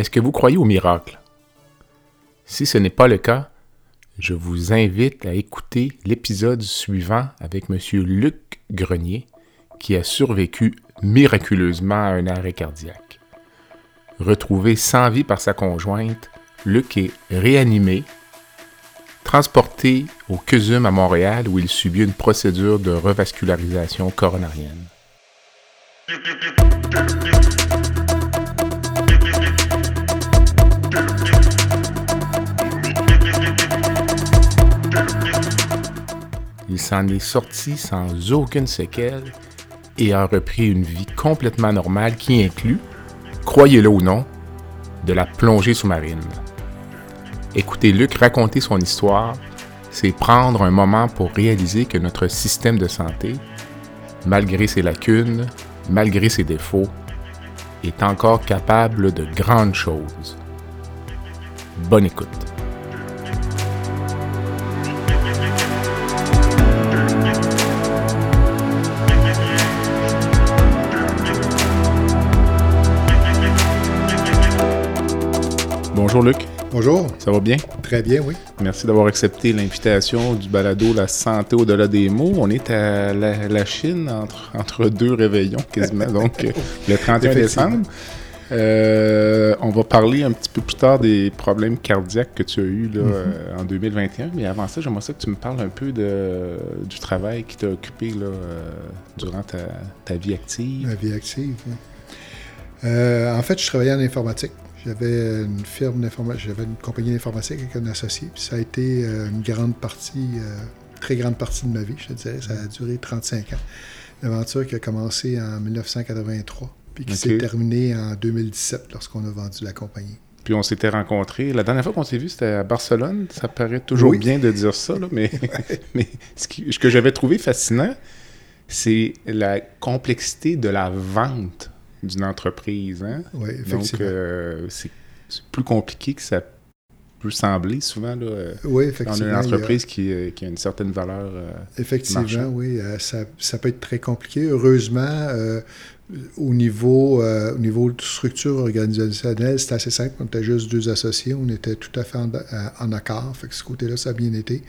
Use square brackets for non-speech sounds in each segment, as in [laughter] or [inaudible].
Est-ce que vous croyez au miracle? Si ce n'est pas le cas, je vous invite à écouter l'épisode suivant avec M. Luc Grenier, qui a survécu miraculeusement à un arrêt cardiaque. Retrouvé sans vie par sa conjointe, Luc est réanimé, transporté au CUSUM à Montréal où il subit une procédure de revascularisation coronarienne. S'en est sorti sans aucune séquelle et a repris une vie complètement normale qui inclut, croyez-le ou non, de la plongée sous-marine. Écouter Luc raconter son histoire, c'est prendre un moment pour réaliser que notre système de santé, malgré ses lacunes, malgré ses défauts, est encore capable de grandes choses. Bonne écoute. Bonjour Luc. Bonjour. Ça va bien? Très bien, oui. Merci d'avoir accepté l'invitation du balado La santé au-delà des mots. On est à la, Chine entre, entre, deux réveillons quasiment, donc euh, le 31 décembre. Euh, on va parler un petit peu plus tard des problèmes cardiaques que tu as eus là, mm-hmm. euh, en 2021. Mais avant ça, j'aimerais ça que tu me parles un peu de, du travail qui t'a occupé là, durant ta, ta, vie active. Ma vie active. en fait, je travaillais en informatique. J'avais une firme j'avais une compagnie d'informatique avec un associé, puis ça a été euh, une grande partie, euh, très grande partie de ma vie, je te dirais. Ça a duré 35 ans. Une aventure qui a commencé en 1983, puis qui s'est terminée en 2017 lorsqu'on a vendu la compagnie. Puis on s'était rencontrés. La dernière fois qu'on s'est vu, c'était à Barcelone. Ça paraît toujours bien de dire ça, mais, [laughs] [laughs] mais ce, ce que j'avais trouvé fascinant, c'est la complexité de la vente d'une entreprise. Hein? Oui, effectivement. Donc, euh, c'est plus compliqué que ça peut sembler souvent. Là, euh, oui, effectivement. A une entreprise qui, euh, qui, a une certaine valeur. effectivement, oui. Ça, ça, peut être très compliqué. Heureusement, au niveau, au niveau de structure organisationnelle, c'est assez simple. On était juste deux associés. On était tout à fait en, en accord. Fait que ce côté-là, ça a bien été.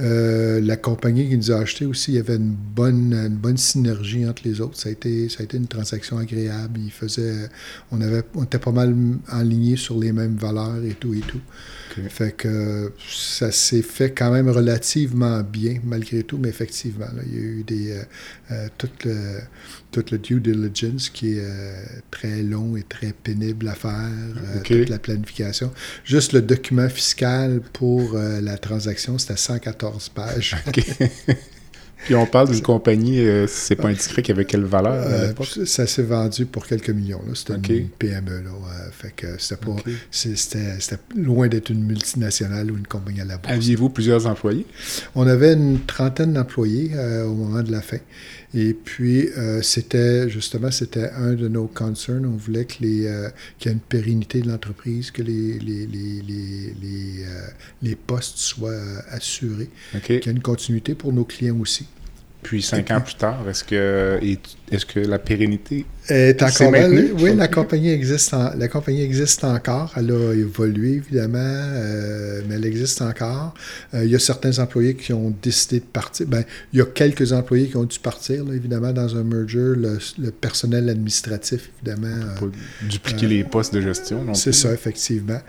Euh, la compagnie qui nous a acheté aussi, il y avait une bonne, une bonne synergie entre les autres. Ça a été, ça a été une transaction agréable. Il faisait, on, avait, on était pas mal alignés sur les mêmes valeurs et tout et tout. Fait que ça s'est fait quand même relativement bien, malgré tout, mais effectivement, il y a eu des, euh, euh, tout, le, tout le due diligence qui est très long et très pénible à faire, toute la planification. Juste le document fiscal pour la transaction, c'était 114 pages. [laughs] Puis on parle d'une compagnie, euh, c'est pas indiscret, qui avait quelle valeur à euh? Ça s'est vendu pour quelques millions. C'était une PME. Là, fait que c'était, loin d'être une multinationale ou une compagnie à la bourse. Aviez-vous plusieurs employés? On avait une trentaine d'employés euh, au moment de la fin. Et puis, c'était justement, c'était un de nos concerns. On voulait que les, qu'il y ait une pérennité de l'entreprise, que les, les, les, les, les postes soient assurés, qu'il y ait une continuité pour nos clients aussi. Puis cinq ans plus tard, est-ce que, est que la pérennité est encore maintenue? Oui, la compagnie, existe la compagnie existe encore. Elle a évolué, évidemment, euh, mais elle existe encore. Euh, il y a certains employés qui ont décidé de partir. Ben, il y a quelques employés qui ont dû partir, évidemment, dans un merger. Le, personnel administratif, évidemment. Pour dupliquer les postes de gestion. C'est ça, effectivement.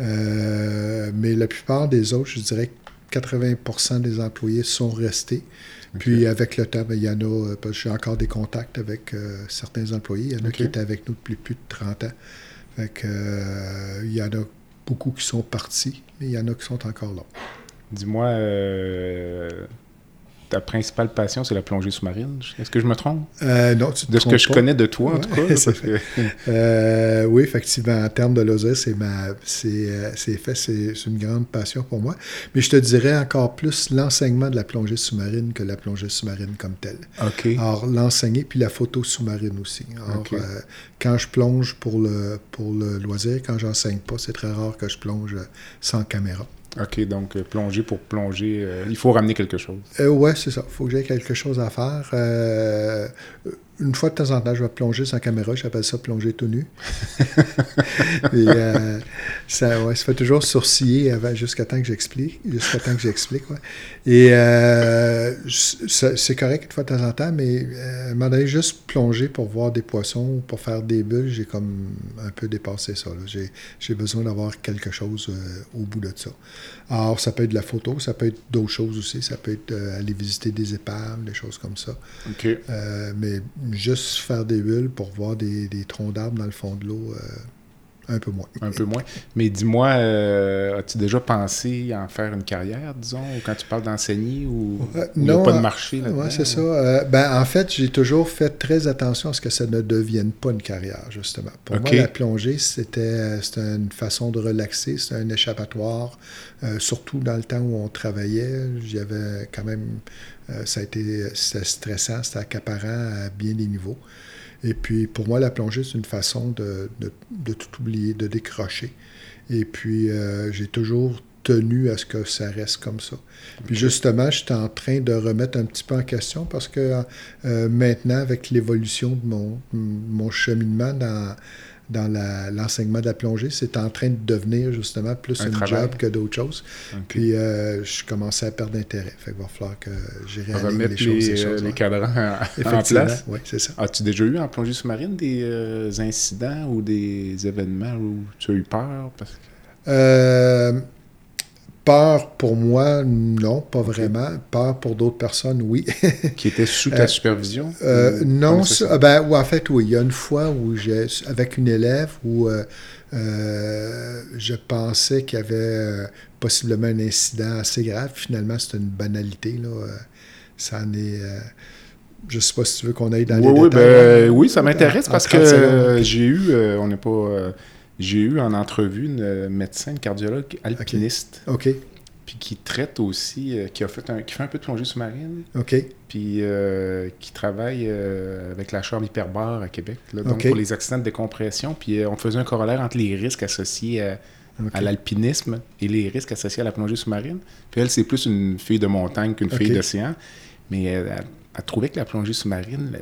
mais la plupart des autres, je dirais 80% des employés sont restés. Puis avec le temps, ben, il y en a, euh, parce que j'ai encore des contacts avec euh, certains employés. Il y en a qui étaient avec nous depuis plus de 30 ans. Fait que, euh, il y en a beaucoup qui sont partis, mais il y en a qui sont encore là. Dis-moi, ta principale passion, c'est la plongée sous-marine. Est-ce que je me trompe? Euh, non, tu te De ce que je connais de toi, en tout cas. là, [laughs] que- Euh, oui, effectivement, en termes de loisirs, c'est ma, c'est, euh, c'est fait, c'est, c'est une grande passion pour moi. Mais je te dirais encore plus l'enseignement de la plongée sous-marine que la plongée sous-marine comme telle. OK. Alors, l'enseigner, puis la photo sous-marine aussi. Alors, euh, quand je plonge pour le, pour le loisir, quand j'enseigne pas, c'est très rare que je plonge sans caméra. OK, donc euh, plonger pour plonger, euh, il faut ramener quelque chose. Euh, ouais, c'est ça. Il faut que j'aie quelque chose à faire. Une fois de temps en temps, je vais plonger sans caméra. J'appelle ça plonger tout nu. [laughs] Euh, ça, fait toujours sourciller jusqu'à temps que j'explique. Jusqu'à temps que j'explique. Et euh, c'est correct une fois de temps en temps, mais euh, moment donné, juste plonger pour voir des poissons ou pour faire des bulles, j'ai comme un peu dépassé ça. j'ai besoin d'avoir quelque chose euh, au bout de ça. Alors, ça peut être de la photo, ça peut être d'autres choses aussi. Ça peut être euh, aller visiter des épaves, des choses comme ça. OK. Euh, mais juste faire des bulles pour voir des, des troncs d'arbres dans le fond de l'eau, euh, un peu moins. Un peu moins. Mais dis-moi, euh, as-tu déjà pensé en faire une carrière, disons, ou quand tu parles d'enseigner, ou Euh, il n'y a non, pas de marché là-dedans? Oui, c'est ça. Euh, ben, en fait, j'ai toujours fait très attention à ce que ça ne devienne pas une carrière, justement. Pour moi, la plongée, c'était c'était une façon de relaxer, c'était un échappatoire, euh, surtout dans le temps où on travaillait. J'avais quand même, ça a été c'était stressant, c'était accaparant à bien des niveaux. Et puis, pour moi, la plongée, c'est une façon de, de- de tout oublier, de décrocher. Et puis, euh, j'ai toujours tenu à ce que ça reste comme ça. Puis justement, je suis en train de remettre un petit peu en question parce que euh, maintenant, avec l'évolution de mon, mon cheminement dans, dans l'enseignement de la plongée, c'est en train de devenir justement plus Un un, travail. job que d'autres choses. Puis euh, je commençais à perdre d'intérêt. Fait qu'il va falloir que j'ai les choses. les, euh, choses, les cadrans en- place. oui, c'est ça. As-tu déjà eu en plongée sous-marine des euh, incidents ou des événements où tu as eu peur? Parce que... Euh, peur pour moi, non, pas vraiment. Peur pour d'autres personnes, oui. [laughs] Qui étaient sous ta supervision? Euh, non, ça ben, en fait, oui. Il y a une fois où j'ai, avec une élève, où euh, euh, je pensais qu'il y avait euh, possiblement un incident assez grave. Finalement, c'est une banalité. Là. Euh, Ça en est. euh, je sais pas si tu veux qu'on aille dans oui, les oui, détails. ben, oui, ça m'intéresse parce que 30 secondes. euh, j'ai eu, euh, on n'est pas, euh, j'ai eu en entrevue une euh, médecin, une cardiologue alpiniste, OK, puis qui traite aussi, euh, qui a fait un, qui fait un peu de plongée sous-marine, OK, puis euh, qui travaille euh, avec la Chambre hyperbare à Québec, là, donc pour les accidents de décompression, puis on faisait un corollaire entre les risques associés à, l'alpinisme et les risques associés à la plongée sous-marine. Puis elle, c'est plus une fille de montagne qu'une fille d'océan. Mais elle, elle- elle trouvait que la plongée sous-marine,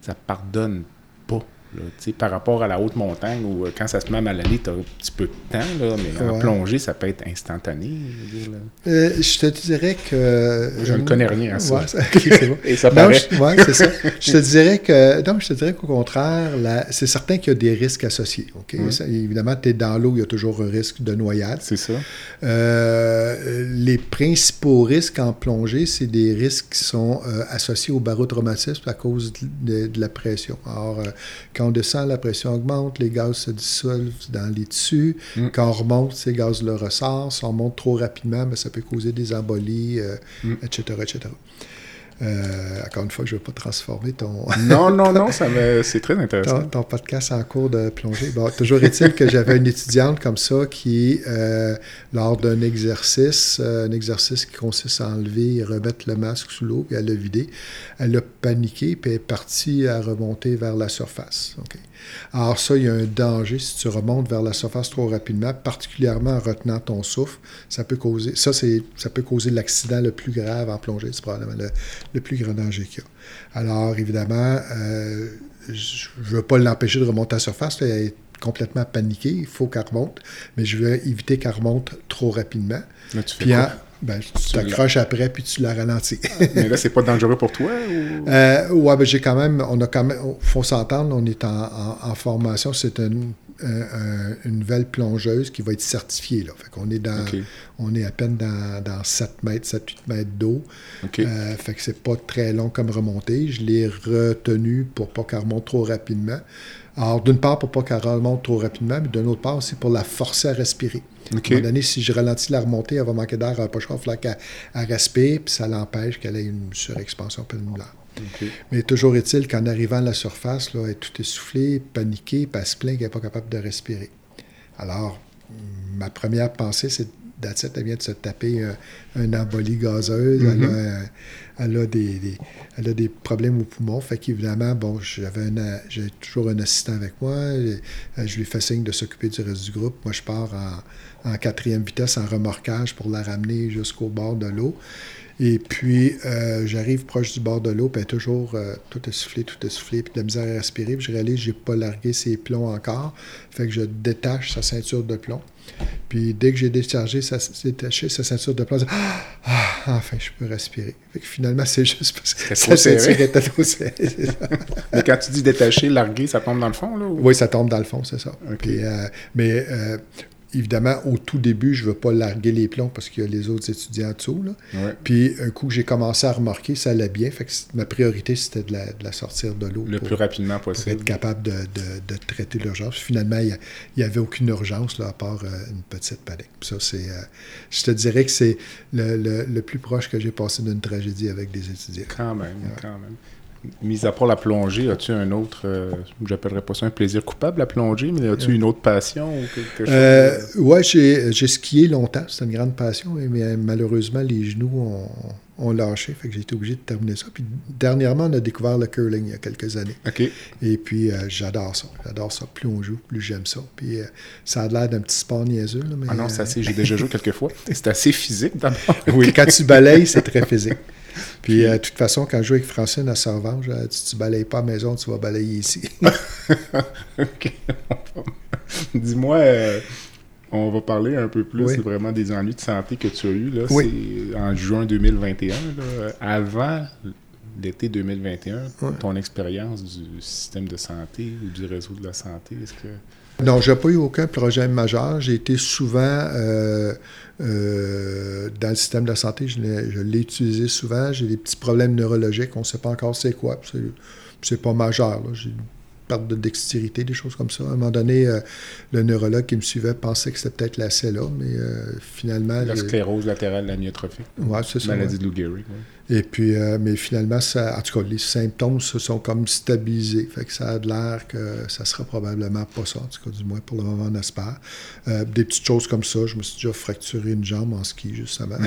ça pardonne pas. Là. Par rapport à la haute montagne où euh, quand ça se met à mal aller, tu as un petit peu de temps, là, mais en Ouais. plongée, ça peut être instantané. je veux dire, là. Euh, je te dirais que. Je ne connais rien à ça. Ouais, [laughs] bon. Et ça Non, paraît. je, ouais, ça. Je te dirais que non, je te dirais qu'au contraire, c'est certain qu'il y a des risques associés. Ça, évidemment, tu es dans l'eau, il y a toujours un risque de noyade. C'est ça. Euh, les principaux risques en plongée, c'est des risques qui sont euh, associés au barotraumatisme à cause de, de la pression. Alors, euh, quand on descend, la pression augmente, les gaz se dissolvent dans les tissus. Mm. Quand on remonte, ces gaz-là ressortent. Si on monte trop rapidement, ça peut causer des embolies, euh, Mm. etc., etc. Euh, encore une fois, je ne veux pas transformer ton, [laughs] Non, non, non, ça me... c'est très intéressant. ton podcast en cours de plongée. Bon, toujours est-il que j'avais une étudiante comme ça qui, euh, lors d'un exercice, euh, un exercice qui consiste à enlever et remettre le masque sous l'eau, puis à le vider, elle a paniqué, puis elle est partie à remonter vers la surface. Alors ça, il y a un danger si tu remontes vers la surface trop rapidement, particulièrement en retenant ton souffle. Ça peut causer, ça, c'est, ça peut causer l'accident le plus grave en plongée. C'est probablement le, le plus grand danger qu'il y a. Alors, évidemment, euh, je ne veux pas l'empêcher de remonter à la surface. là, Elle est complètement paniquée. Il faut qu'elle remonte. Mais je veux éviter qu'elle remonte trop rapidement. Là, tu fais Puis, quoi? en- ben, tu t'accroches après, puis tu la ralentis. Mais là, c'est pas dangereux pour toi? Ou... [laughs] Euh, ouais, ben j'ai quand même, on a quand même, faut s'entendre, on est en, en- en formation, c'est une, une nouvelle plongeuse qui va être certifiée. Là. Fait qu'on est dans, on est à peine dans, dans 7 mètres, 7-8 mètres d'eau. Euh, fait que c'est pas très long comme remontée. Je l'ai retenu pour pas qu'elle remonte trop rapidement. Alors, d'une part, pour pas qu'elle remonte trop rapidement, mais d'une autre part aussi pour la forcer à respirer. À un moment donné, si je ralentis la remontée, elle va manquer d'air, elle va pas chaud, il va qu'elle respire, puis ça l'empêche qu'elle ait une surexpansion pulmonaire. Mais toujours est-il qu'en arrivant à la surface, là, elle est tout essoufflée, paniquée, puis elle se plaint qu'elle n'est pas capable de respirer. Alors, ma première pensée, c'est Datset, elle vient de se taper un, embolie gazeuse. Mm-hmm. elle, a, des, elle, a, des, problèmes aux poumons. Fait qu'évidemment, bon, j'avais j'ai toujours un assistant avec moi. Je lui fais signe de s'occuper du reste du groupe. Moi, je pars en, en quatrième vitesse en remorquage pour la ramener jusqu'au bord de l'eau. Et puis, euh, j'arrive proche du bord de l'eau, puis toujours euh, tout essoufflé, tout essoufflé, puis de la misère à respirer. Puis je réalise que je n'ai pas largué ses plombs encore. Fait que je détache sa ceinture de plomb. Puis dès que j'ai déchargé, sa, détaché sa ceinture de plomb, je dis, ah, ah, enfin, je peux respirer. Fait que finalement, c'est juste parce que sa ceinture était trop serrée. [laughs] mais quand tu dis détacher, larguer, ça tombe dans le fond, là? Oui, ça tombe dans le fond, c'est ça. Euh, mais évidemment, au tout début, je ne veux pas larguer les plombs parce qu'il y a les autres étudiants en dessous. Puis, un coup, j'ai commencé à remarquer, ça allait bien. Fait que ma priorité, c'était de la, sortir de l'eau. Le plus rapidement possible. Pour être capable de, traiter l'urgence. Finalement, il n'y avait aucune urgence, là, à part euh, une petite panique. ça, c'est. Euh, je te dirais que c'est le, plus proche que j'ai passé d'une tragédie avec des étudiants. Quand même, quand même mis à part la plongée, as-tu un autre, euh, j'appellerais pas ça un plaisir coupable, la plongée, mais as-tu une autre passion ou quelque chose? Euh, oui, j'ai skié longtemps, c'est une grande passion, mais malheureusement, les genoux ont, lâché, fait que j'ai été obligé de terminer ça. Puis dernièrement, on a découvert le curling il y a quelques années. OK. Et puis, euh, j'adore ça. J'adore ça. Plus on joue, plus j'aime ça. Puis, ça a l'air d'un petit sport niaiseux. mais, ah non, c'est assez, j'ai déjà joué quelques fois. [laughs] C'est assez physique d'abord. oui, quand tu balayes, c'est très physique. [laughs] Puis, euh, de toute façon, quand je joue avec Francine à euh, si tu ne balayes pas à la maison, tu vas balayer ici. [laughs] OK. Dis-moi, euh, on va parler un peu plus vraiment des ennuis de santé que tu as eus. Là. Oui. en juin 2021. Avant l'été 2021, ton expérience du système de santé ou du réseau de la santé, est-ce que... Non, je n'ai pas eu aucun projet majeur. J'ai été souvent euh, euh, dans le système de la santé. Je l'ai utilisé souvent. J'ai des petits problèmes neurologiques. On ne sait pas encore c'est quoi. C'est pas majeur. J'ai perte de dextérité, des choses comme ça. À un moment donné, euh, le neurologue qui me suivait pensait que c'était peut-être la CELA, mais finalement... La sclérose latérale amyotrophique. Oui, c'est ça. Maladie de Lou Gehrig. Et puis, euh, mais finalement, ça, en tout cas, les symptômes se sont comme stabilisés. Fait que ça a l'air que ça sera probablement pas ça, en tout cas, du moins pour le moment, on espère. Euh, des petites choses comme ça. Je me suis déjà fracturé une jambe en ski, justement. [laughs]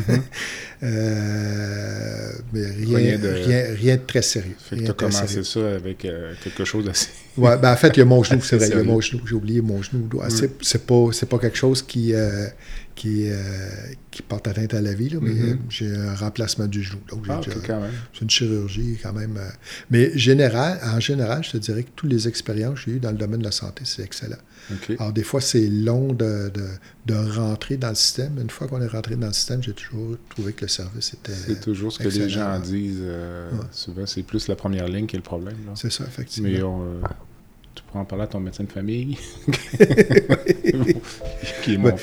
Euh, mais rien, de... Rien, rien, de très sérieux. Fait que tu as commencé ça avec euh, quelque chose d'assez. ouais, ben en fait, il y a mon [laughs] genou, c'est vrai. Il y a mon genou. J'ai oublié mon genou. Mm. C'est pas, pas quelque chose qui qui, euh, qui porte atteinte à la vie, mais mm-hmm. j'ai un remplacement du genou. Donc, ah, c'est une chirurgie quand même. Euh, mais général, en général, je te dirais que toutes les expériences que j'ai eues dans le domaine de la santé, c'est excellent. Alors, des fois, c'est long de, de, rentrer dans le système. Une fois qu'on est rentré dans le système, j'ai toujours trouvé que le service était. C'est toujours ce que les gens disent. Euh, souvent, c'est plus la première ligne qui est le problème. C'est ça, effectivement. Mais on, pourras en parler à ton médecin de famille. [laughs] qui est mon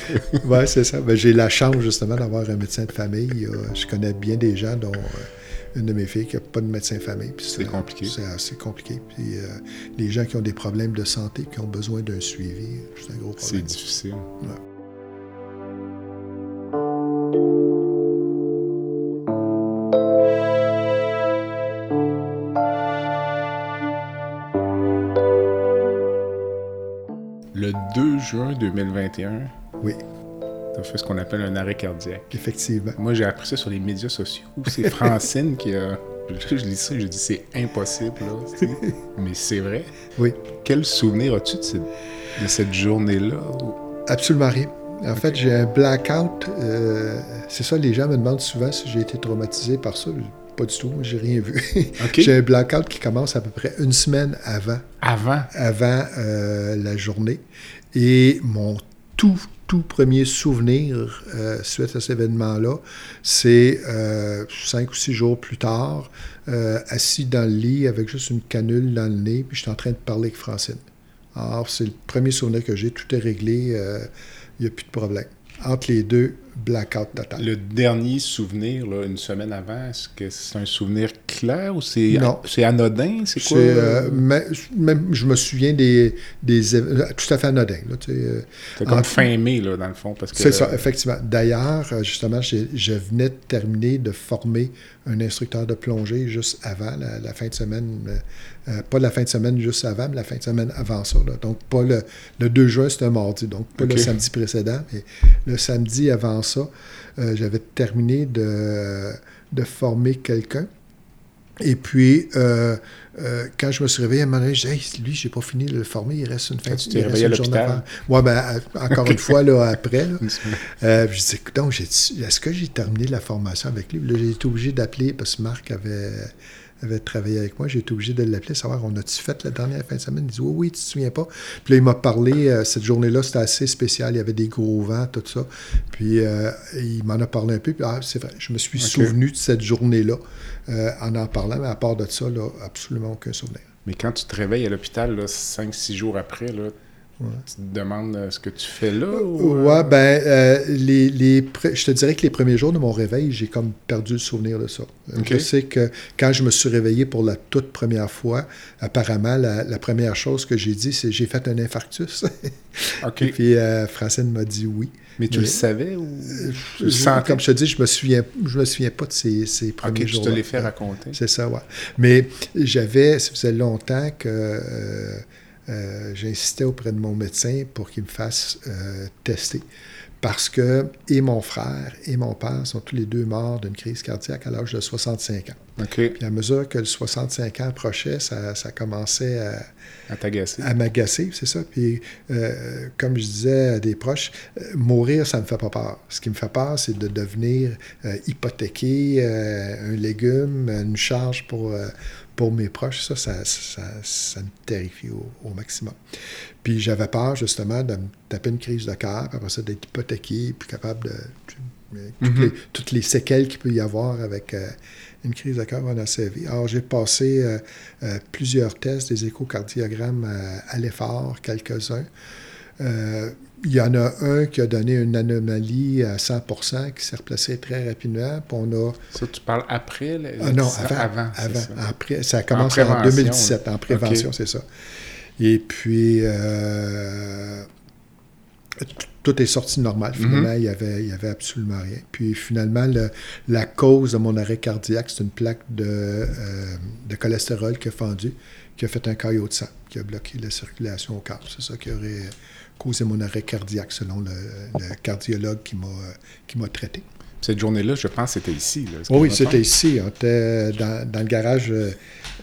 Oui, c'est ça. Ben, j'ai la chance justement d'avoir un médecin de famille. je connais bien des gens dont euh, une de mes filles qui n'a pas de médecin de famille. C'est compliqué. C'est assez compliqué. Puis euh, les gens qui ont des problèmes de santé, qui ont besoin d'un suivi, c'est un gros problème. C'est difficile. le 2 juin 2021, oui. tu as fait ce qu'on appelle un arrêt cardiaque. Effectivement. Moi, j'ai appris ça sur les médias sociaux. C'est Francine qui a. [laughs] Je, lis ça je dis c'est impossible, là. [laughs] Mais c'est vrai. Oui. Quel souvenir as-tu de cette, journée-là? Absolument rien. En fait, j'ai un blackout. Euh, c'est ça, les gens me demandent souvent si j'ai été traumatisé par ça. Pas du tout, j'ai rien vu. [laughs] j'ai un blackout qui commence à peu près une semaine avant. Avant? Avant euh, la journée. Et mon tout, tout premier souvenir euh, suite à cet événement-là, c'est euh, cinq ou six jours plus tard, assis dans le lit avec juste une canule dans le nez, puis je suis en train de parler avec Francine Alors, c'est le premier souvenir que j'ai. Tout est réglé. euh, Il n'y a plus de problème. Entre les deux, blackout total. Le dernier souvenir, là, une semaine avant, est-ce que c'est un souvenir clair ou c'est Non. c'est anodin? C'est C'est, quoi? euh, mais- même, je me souviens des, des euh, tout à fait anodin. Là, tu sais, euh, C'est comme en- fin mai, là, dans le fond. parce que C'est ça, effectivement. D'ailleurs, justement, j'ai- je venais de terminer de former un instructeur de plongée juste avant la, la fin de semaine. euh, pas la fin de semaine juste avant, mais la fin de semaine avant ça. là. Donc, pas le, le 2 juin, c'était un mardi. Donc, pas le samedi précédent, mais le samedi avant ça, euh, j'avais terminé de, de former quelqu'un. Et puis, euh, euh, quand je me suis réveillé, à un moment donné, je disais, Hey, lui, j'ai pas fini de le former, il reste une fin Ah, tu il t'es réveillé à l'hôpital? Ouais, ben, encore une fois, là, après, là, [laughs] euh, je disais, donc, est-ce que j'ai terminé la formation avec lui? Là, j'ai été obligé d'appeler, parce que Marc avait, avait travaillé avec moi, j'ai été obligé de l'appeler, savoir, on a-tu fait la dernière fin de semaine? Il dit, oui, oui, tu te souviens pas? Puis là, il m'a parlé, euh, cette journée-là, c'était assez spécial, il y avait des gros vents, tout ça. Puis euh, il m'en a parlé un peu, puis ah, c'est vrai, je me suis souvenu de cette journée-là euh, en en parlant, mais à part de ça, là, absolument aucun souvenir. Mais quand tu te réveilles à l'hôpital, 5-6 jours après, là, tu te demandes euh, ce que tu fais là? ou, euh, Ouais, ben, euh, les, les pre- je te dirais que les premiers jours de mon réveil, j'ai comme perdu le souvenir de ça. Euh, Ok. Je sais que quand je me suis réveillé pour la toute première fois, apparemment, la, la première chose que j'ai dit, c'est j'ai fait un infarctus. [laughs] OK. Et puis euh, Francine m'a dit oui. Mais tu mais- le savais ou Je-? Comme je te dis, je me souviens, je me souviens pas de ces, ces premiers OK, jours. te l'es fait raconter. C'est ça, ouais. Mais j'avais, ça faisait longtemps que euh, euh, j'insistais auprès de mon médecin pour qu'il me fasse euh, tester. Parce que et mon frère et mon père sont tous les deux morts d'une crise cardiaque à l'âge de 65 ans. Puis à mesure que le 65 ans approchait, ça, ça commençait à, à t'agacer. à m'agacer, c'est ça. Puis, euh, comme je disais à des proches, mourir, ça ne me fait pas peur. Ce qui me fait peur, c'est de devenir hypothéqué, un légume, une charge pour, pour mes proches. Ça, ça, ça, ça me terrifie au, au maximum. Puis, j'avais peur, justement, de me taper une crise de cœur, après ça, d'être hypothéqué, puis capable de... toutes, Mhm. les, toutes les séquelles qu'il peut y avoir avec euh, une crise de cœur dans sa vie. Alors, j'ai passé euh, euh, plusieurs tests, des échocardiogrammes à l'effort, quelques-uns. Il y en a un qui a donné une anomalie à 100% qui s'est replacé très rapidement. Puis on a. Ça, tu parles après? le- Ah non, avant. ça. Après, ça a commencé en, prévention, 2017, là. en prévention, c'est ça. Et puis, euh, tout est sorti normal. Finalement, il n'y avait, il y avait absolument rien. Puis finalement, le- la cause de mon arrêt cardiaque, c'est une plaque de, euh, de cholestérol qui a fendu, qui a fait un caillot de sang, qui a bloqué la circulation au cœur. C'est ça qui aurait causé mon arrêt cardiaque, selon le, le cardiologue qui m'a traité. Cette journée-là, je pense que c'était ici. Là, oui, c'était ici. On était dans, dans le garage euh,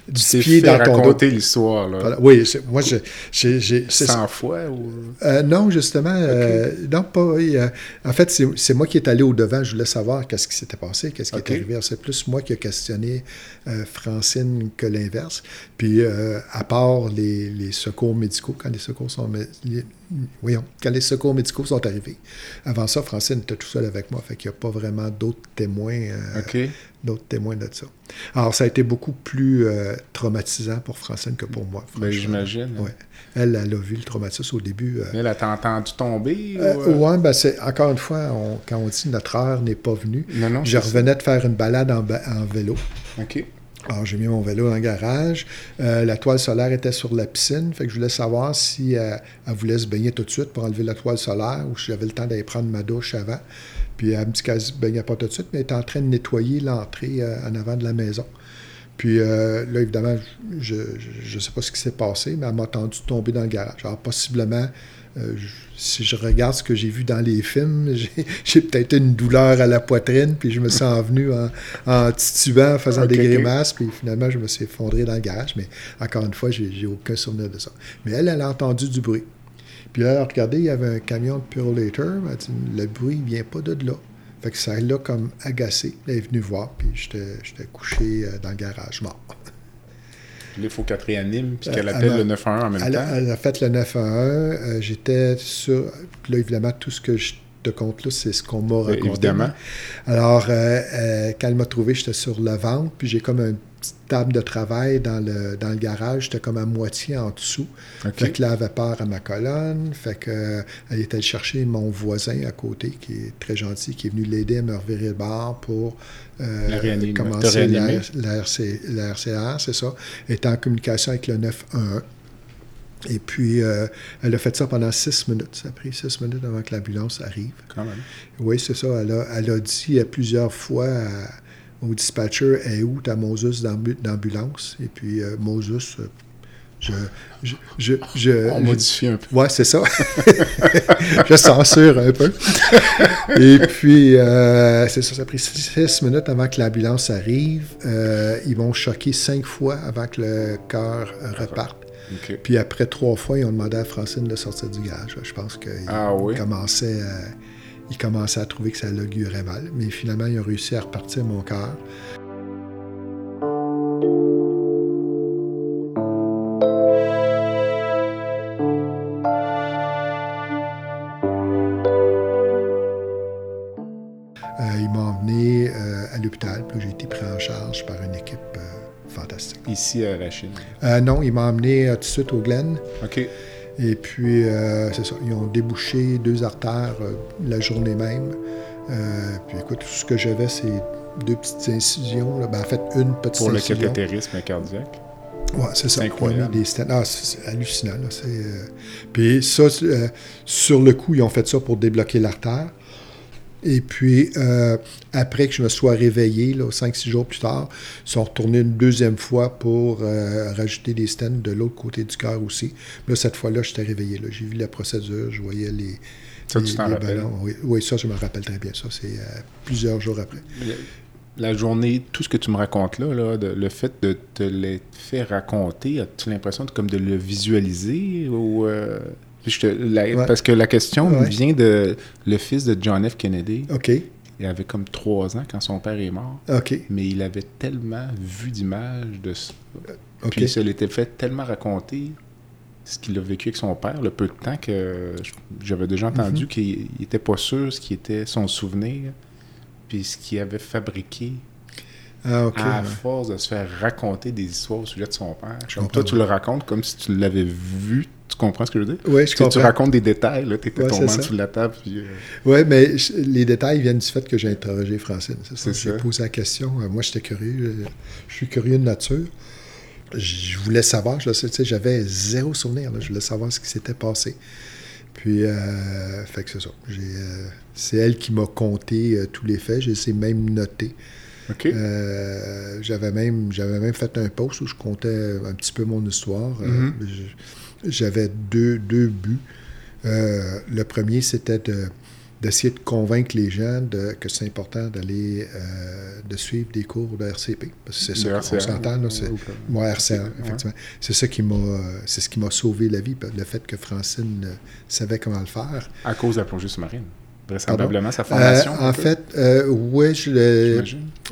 du pied fait dans ton dos. raconter l'histoire. Voilà. Oui, moi, je- j'ai... j'ai- c'est ça. 100 fois ou... Euh, non, justement, euh, non, pas. oui, euh, en fait, c'est c'est moi qui est allé au-devant. Je voulais savoir qu'est-ce qui s'était passé, qu'est-ce qui est arrivé. C'est plus moi qui ai questionné Francine que l'inverse. Puis, à part les, les secours médicaux, quand les secours sont. les- voyons, quand les secours médicaux sont arrivés. Avant ça, Francine était tout seul avec moi. Fait qu'il n'y a pas vraiment d'autres témoins. euh, OK. D'autres témoins de ça. Alors, ça a été beaucoup plus euh, traumatisant pour Francine que pour moi. Ben, j'imagine. Ouais. Elle, elle a vu le traumatisme au début. euh, Elle, t'a entendu tomber? euh, ou, euh? ouais, ben c'est encore une fois, on- quand on dit notre heure n'est pas venue, Non, non, je revenais de faire une balade en, vélo. OK. Alors, j'ai mis mon vélo dans le garage. Euh, la toile solaire était sur la piscine. Fait que je voulais savoir si euh, elle voulait se baigner tout de suite pour enlever la toile solaire ou si j'avais le temps d'aller prendre ma douche avant. Puis elle me dit qu'elle ne se baignait pas tout de suite, mais elle était en train de nettoyer l'entrée euh, en avant de la maison. Puis euh, là, évidemment, je ne sais pas ce qui s'est passé, mais elle m'a entendu tomber dans le garage. Alors, possiblement, euh, je- si je regarde ce que j'ai vu dans les films, [laughs] j'ai- peut-être une douleur à la poitrine, puis je me suis envenu en, en titubant, en faisant Ok, des grimaces, puis finalement, je me suis effondré dans le garage. Mais encore une fois, j'ai aucun souvenir de ça. Mais elle, elle a entendu du bruit. Puis là, regardé, il y avait un camion de. Elle a dit, le bruit ne vient pas de là. Fait que ça l'a comme agacé. Elle est venue voir, puis j'étais couché euh, dans le garage, mort. [laughs] Là, il faut qu'elle te réanime puis Euh, qu'elle elle appelle le 911 en même Elle, temps. elle a fait le 911. euh, J'étais sur. Puis là, évidemment, tout ce que je de conte-là, c'est ce qu'on m'a raconté. Évidemment. Alors, euh, euh, quand elle m'a trouvé, j'étais sur le ventre, puis j'ai comme une petite table de travail dans le, dans le garage. J'étais comme à moitié en dessous. OK. Fait que là, elle avait peur à ma colonne. Fait que, euh, elle est allée chercher mon voisin à côté, qui est très gentil, qui est venu l'aider à me revirer le bord pour euh, La commencer la, réanimer. la, RC la RCR, c'est ça. Elle était en communication avec le 911. Et puis, euh, elle a fait ça pendant six minutes. Ça a pris six minutes avant que l'ambulance arrive. Quand même. Oui, c'est ça. Elle a, elle a dit euh, plusieurs fois à- au dispatcher est où? Ta Moses d'ambu- d'ambulance Et puis, euh, Moses, euh, je. je, je, je- On modifie un peu. Ouais, c'est ça. [laughs] je censure un peu. Et puis, euh, c'est ça, ça a pris six, minutes avant que l'ambulance arrive. Ils vont choquer cinq fois avant que le cœur reparte. Puis après trois fois, ils ont demandé à Francine de sortir du garage. Je pense qu'ils Ah oui? commençaient, à, ils commençaient à trouver que ça l'augurait mal. Mais finalement, ils ont réussi à repartir mon cœur. Euh, ils m'ont emmené euh, à l'hôpital, puis j'ai été pris en charge par une équipe euh, fantastique. Ici à Rachine. Euh, non, ils m'ont emmené tout de suite au Glen. OK. Et puis, euh, c'est ça, ils ont débouché deux artères euh, la journée même. Euh, puis écoute, tout ce que j'avais, c'est deux petites incisions. là. Ben, en fait, une petite Pour le incision. cathétérisme cardiaque. Ouais, c'est ça. Incroyable. Des. Ah, c'est hallucinant. Là. Puis ça, sur le coup, ils ont fait ça pour débloquer l'artère. Et puis, euh, après que je me sois réveillé, là, 5-6 jours plus tard, ils sont retournés une deuxième fois pour euh, rajouter des stents de l'autre côté du cœur aussi. Là, cette fois-là, j'étais réveillé. Là. J'ai vu la procédure, je voyais les, Ça, les, tu t'en les rappelles? ballons. Oui, oui, ça, je me rappelle très bien. Ça, c'est euh, plusieurs jours après. La journée, tout ce que tu me racontes là, là, de- le fait de te le faire raconter, as-tu l'impression de, comme de le visualiser ou euh, je te- la- Ouais. Parce que la question Ouais. vient de le fils de John F. Kennedy. OK. Il avait comme trois ans quand son père est mort, OK. mais il avait tellement vu d'images de ça. OK. Puis il se l'était fait tellement raconter ce qu'il a vécu avec son père, le peu de temps que j'avais déjà entendu Mhm. qu'il n'était pas sûr ce qui était son souvenir, puis ce qu'il avait fabriqué Ah, à ouais. force de se faire raconter des histoires au sujet de son père. Comme toi, tu le racontes comme si tu l'avais vu. Tu comprends ce que je veux dire? Oui, je Tu sais, tu comprends. racontes des détails, là, t'étais Ouais, tombé de la table, puis... euh, Oui, mais je- les détails viennent du fait que j'ai interrogé Francine. C'est J'ai posé la question. Euh, Moi, j'étais curieux. Je, je suis curieux de nature. Je voulais savoir. J'avais zéro souvenir. là. Je voulais savoir ce qui s'était passé. Puis, euh, fait que c'est ça. Euh, c'est elle qui m'a euh, tous les faits. J'ai essayé même noté. OK. Euh, j'avais même j'avais même fait un post où je comptais un petit peu mon histoire. Euh, Mhm. J'avais deux, deux buts. Euh, le premier, c'était de, d'essayer de convaincre les gens de, que c'est important d'aller euh, de suivre des cours de RCP. Parce que c'est ça qu'on s'entend. Là, c'est, Ou- moi, RCA, effectivement. C'est ça qui m'a, c'est ce qui m'a sauvé la vie. Le fait que Francine euh, savait comment le faire. À cause de la plongée sous-marine. Vraisemblablement, sa Euh, formation. en un peu, fait, euh, oui, je le,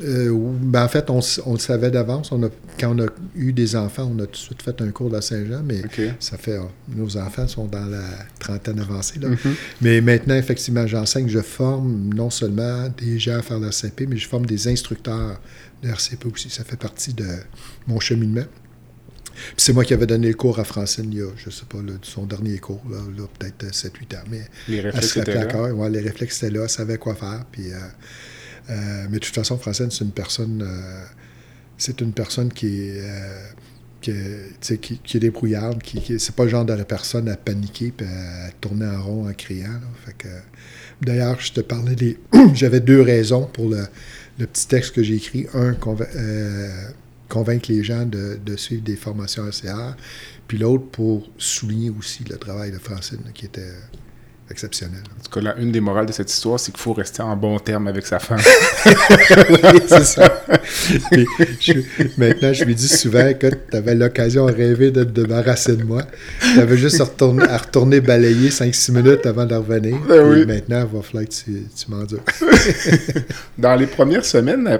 euh, ben, en fait, on, on le savait d'avance. On a, quand on a eu des enfants, on a tout de suite fait un cours à Saint-Jean, mais ça fait. euh, nos enfants sont dans la trentaine avancée. Là. Mhm. Mais maintenant, effectivement, j'enseigne, je forme non seulement des gens à faire la RCP, mais je forme des instructeurs de RCP aussi. Ça fait partie de mon cheminement. C'est moi qui avais donné le cours à Francine il y a, je sais pas, là, son dernier cours, là, là, peut-être 7-8 ans. Mais Les elle réflexes se rappelait étaient là. encore. Ouais, les réflexes étaient là, elle savait quoi faire. Puis, euh, euh, mais de toute façon, Francine, c'est une personne, euh, c'est une personne qui est, euh, qui, qui, qui est débrouillarde, qui, qui c'est pas le genre de personne à paniquer puis à tourner en rond en criant. d'ailleurs, je te parlais des, [clears throat] j'avais deux raisons pour le, le petit texte que j'ai écrit. Un, euh, convaincre les gens de, de suivre des formations RCR, puis l'autre pour souligner aussi le travail de Francine, là, qui était exceptionnel. En tout cas, là, une des morales de cette histoire, c'est qu'il faut rester en bon terme avec sa femme. [laughs] oui, c'est ça. Puis, je- maintenant, je lui dis souvent que tu avais l'occasion rêver de te débarrasser de moi. Tu avais juste à retourner, à retourner balayer 5-6 minutes avant de revenir. Ben oui. Maintenant, il va falloir que tu, tu m'endures. [laughs] Dans les premières semaines,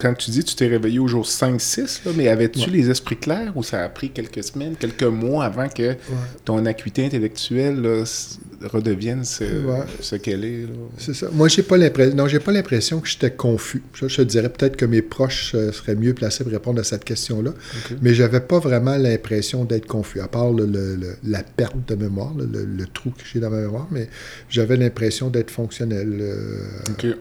quand tu dis que tu t'es réveillé au jour 5-6, là, mais avais-tu Ouais. les esprits clairs ou ça a pris quelques semaines, quelques mois avant que ton acuité intellectuelle là, redevienne ce, qu'elle est. C'est ça. Moi, j'ai pas l'impression. Non, j'ai pas l'impression que j'étais confus. Je, je dirais peut-être que mes proches euh, seraient mieux placés pour répondre à cette question-là. Mais j'avais pas vraiment l'impression d'être confus, à part la perte de mémoire, le, trou que j'ai dans ma mémoire, mais j'avais l'impression d'être fonctionnel. Euh,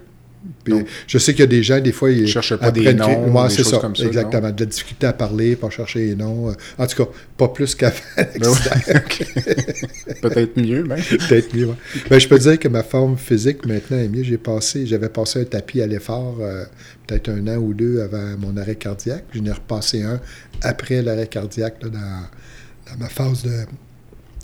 je sais qu'il y a des gens, des fois, ils cherchent pas des noms, des choses comme ça. Exactement, de la difficulté à parler, pas chercher les noms. En tout cas, pas plus qu'avant [laughs] ben [laughs] Peut-être mieux, même. [laughs] Peut-être mieux, ben, Je peux dire que ma forme physique, maintenant, est mieux. J'ai passé, j'avais passé un tapis à l'effort euh, peut-être un an ou deux avant mon arrêt cardiaque. J'en ai repassé un après l'arrêt cardiaque dans, dans ma phase de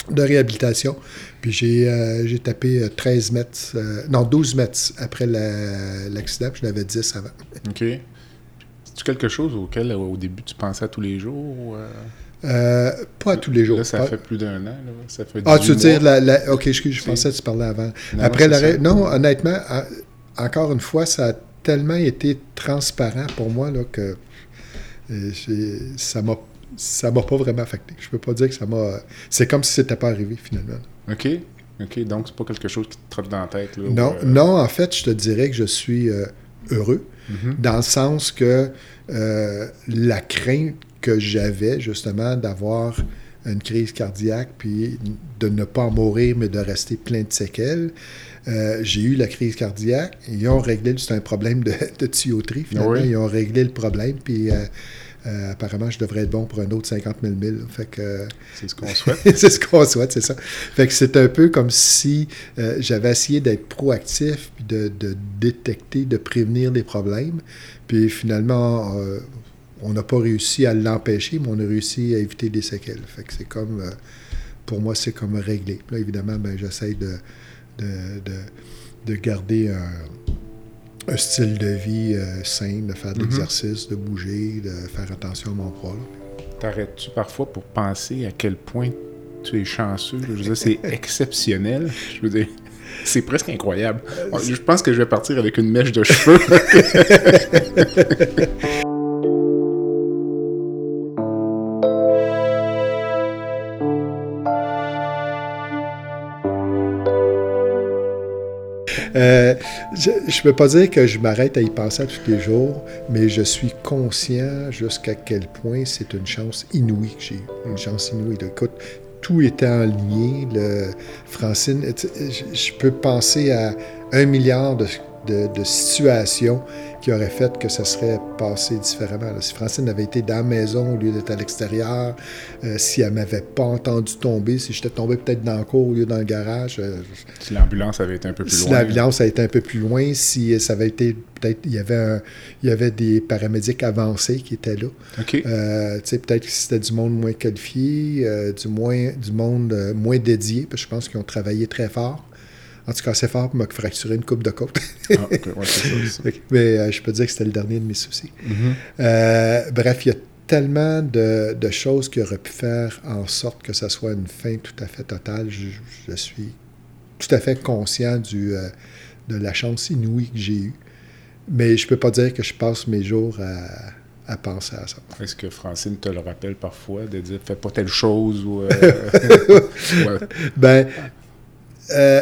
de réhabilitation. Puis j'ai, euh, tapé 13 euh, mètres, euh, non, 12 mètres après l'accident, puis j'en avais 10 avant. OK. C'est-tu quelque chose auquel, au début, tu pensais à tous les jours? pas à tous les jours. Là, ça fait plus d'un an. Ça fait ah, tu veux dire, la, OK, je, je pensais que tu parlais avant. Après l'arrêt. Non, honnêtement, encore une fois, ça a tellement été transparent pour moi là, que ça m'a ça m'a pas vraiment affecté. Je peux pas dire que ça m'a. C'est comme si c'était pas arrivé finalement. OK. OK. Donc, c'est pas quelque chose qui te trotte dans la tête. Là, non, euh, non, en fait, je te dirais que je suis euh, heureux, mm-hmm. dans le sens que euh, la crainte que j'avais, justement, d'avoir une crise cardiaque, puis de ne pas mourir, mais de rester plein de séquelles. j'ai eu la crise cardiaque. Ils ont réglé, c'est un problème de, de tuyauterie, finalement. Ils ont réglé le problème, puis euh, apparemment, je devrais être bon pour un autre 50 000 000. Fait que, c'est ce qu'on souhaite. [laughs] c'est ce qu'on souhaite, c'est ça. Fait que c'est un peu comme si euh, j'avais essayé d'être proactif, puis de, détecter, de prévenir les problèmes. Puis finalement, euh, on n'a pas réussi à l'empêcher, mais on a réussi à éviter des séquelles. Fait que c'est comme, pour moi, c'est comme réglé. Là, évidemment, ben, j'essaie de, de garder un un style de vie euh, sain, de faire de mhm. l'exercice, de bouger, de faire attention à mon poids. T'arrêtes-tu parfois pour penser à quel point tu es chanceux? Je veux dire, c'est [laughs] exceptionnel. Je veux dire, c'est presque incroyable. Euh, je pense que je vais partir avec une mèche de cheveux. [laughs] Euh, je ne peux pas dire que je m'arrête à y penser tous les jours, mais je suis conscient jusqu'à quel point c'est une chance inouïe que j'ai Une chance inouïe. Écoute, tout était en lien. Francine, je peux penser à un milliard de de, situation qui aurait fait que ça serait passé différemment. Si Francine avait été dans la maison au lieu d'être à l'extérieur, euh, si elle m'avait pas entendu tomber, si j'étais tombé peut-être dans le cours au lieu dans le garage. Euh, si l'ambulance avait été un peu plus loin. Si l'ambulance avait été un peu plus loin, si ça avait été peut-être il y avait il y avait des paramédics avancés qui étaient là. Euh, peut-être que c'était du monde moins qualifié, du moins du monde moins dédié, parce que je pense qu'ils ont travaillé très fort. En tout cas, assez fort pour me fracturer une coupe de côte. ah, [laughs] Mais euh, je peux dire que c'était le dernier de mes soucis. Mm-hmm. Euh, bref, il y a tellement de, choses qui auraient pu faire en sorte que ça soit une fin tout à fait totale. Je, suis tout à fait conscient du, euh, de la chance inouïe que j'ai eue. Mais je peux pas dire que je passe mes jours à, penser à ça. Est-ce que Francine te le rappelle parfois de dire fais pas telle chose ou [laughs] [laughs] ben euh,